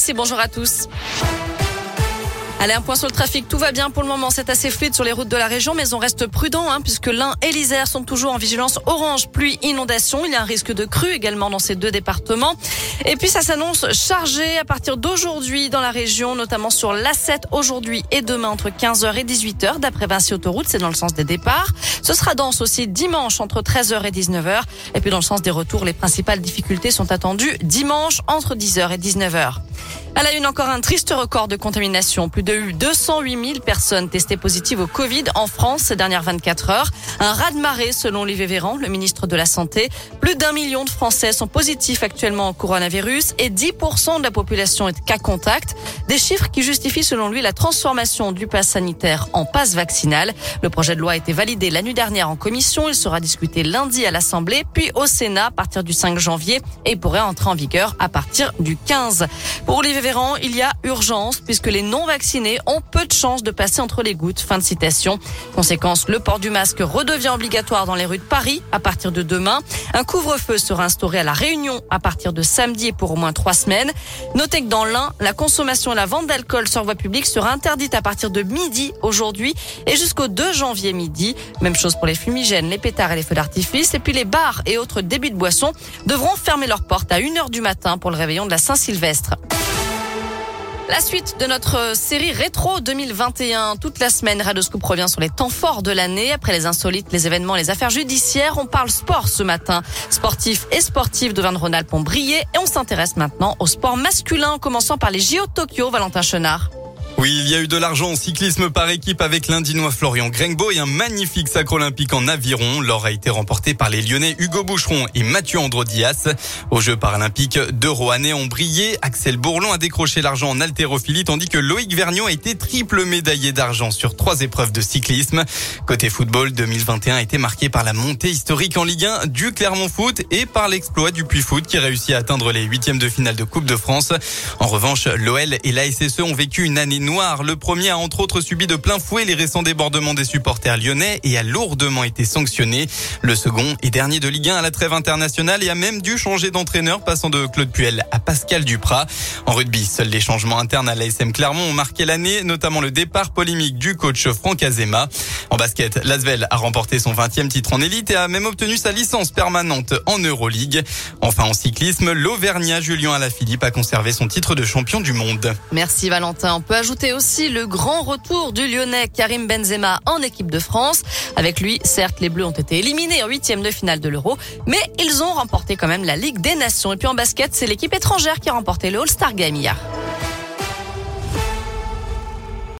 Alexis, bonjour à tous. Allez, un point sur le trafic. Tout va bien pour le moment. C'est assez fluide sur les routes de la région, mais on reste prudent, hein, puisque l'Ain et l'Isère sont toujours en vigilance orange, pluie, inondation. Il y a un risque de crue également dans ces deux départements. Et puis, ça s'annonce chargé à partir d'aujourd'hui dans la région, notamment sur l'A7 aujourd'hui et demain entre 15h et 18h. D'après Vinci Autoroute, c'est dans le sens des départs. Ce sera dense aussi dimanche entre 13h et 19h. Et puis, dans le sens des retours, les principales difficultés sont attendues dimanche entre 10h et 19h. Elle a une, encore un triste record de contamination. Plus de 208 000 personnes testées positives au Covid en France ces dernières 24 heures. Un raz-de-marée selon Olivier Véran, le ministre de la Santé. Plus d'un million de Français sont positifs actuellement au coronavirus et 10% de la population est cas contact. Des chiffres qui justifient selon lui la transformation du pass sanitaire en passe vaccinal. Le projet de loi a été validé la nuit dernière en commission. Il sera discuté lundi à l'Assemblée, puis au Sénat à partir du 5 janvier et pourrait entrer en vigueur à partir du 15. Pour Olivier Véran, il y a urgence puisque les non-vaccinés ont peu de chances de passer entre les gouttes. Fin de citation. Conséquence, le port du masque redevient obligatoire dans les rues de Paris à partir de demain. Un couvre-feu sera instauré à la Réunion à partir de samedi et pour au moins trois semaines. Notez que dans l'Ain, la consommation la vente d'alcool sur voie publique sera interdite à partir de midi aujourd'hui et jusqu'au 2 janvier midi. Même chose pour les fumigènes, les pétards et les feux d'artifice. Et puis les bars et autres débits de boissons devront fermer leurs portes à 1h du matin pour le réveillon de la Saint-Sylvestre. La suite de notre série rétro 2021. Toute la semaine, Radoscoop revient sur les temps forts de l'année. Après les insolites, les événements, les affaires judiciaires, on parle sport ce matin. Sportifs et sportifs d'Auvergne-Rhône-Alpes ont brillé et on s'intéresse maintenant au sport masculin, en commençant par les JO de Tokyo, Valentin Chenard. Oui, il y a eu de l'argent en cyclisme par équipe avec l'Indinois Florian Grengbo et un magnifique sacre olympique en aviron. L'or a été remporté par les Lyonnais Hugo Boucheron et Mathieu Androdias. Aux Jeux paralympiques de Roanne ont brillé. Axel Bourlon a décroché l'argent en haltérophilie tandis que Loïc Vergniaud a été triple médaillé d'argent sur trois épreuves de cyclisme. Côté football, 2021 a été marqué par la montée historique en Ligue 1 du Clermont Foot et par l'exploit du Puy Foot qui réussit à atteindre les huitièmes de finale de Coupe de France. En revanche, l'OL et la SSE ont vécu une année Le premier a entre autres subi de plein fouet les récents débordements des supporters lyonnais et a lourdement été sanctionné. Le second est dernier de Ligue 1 à la trêve internationale et a même dû changer d'entraîneur passant de Claude Puel à Pascal Duprat. En rugby, seuls les changements internes à l'ASM Clermont ont marqué l'année, notamment le départ polémique du coach Franck Azema. En basket, Lasvel a remporté son 20e titre en élite et a même obtenu sa licence permanente en Euroleague. Enfin, en cyclisme, l'Auvergnat Julien Alaphilippe a conservé son titre de champion du monde. Merci Valentin. Aussi le grand retour du Lyonnais Karim Benzema en équipe de France. Avec lui, certes, les Bleus ont été éliminés en huitième de finale de l'Euro, mais ils ont remporté quand même la Ligue des Nations. Et puis en basket, c'est l'équipe étrangère qui a remporté le All-Star Game hier.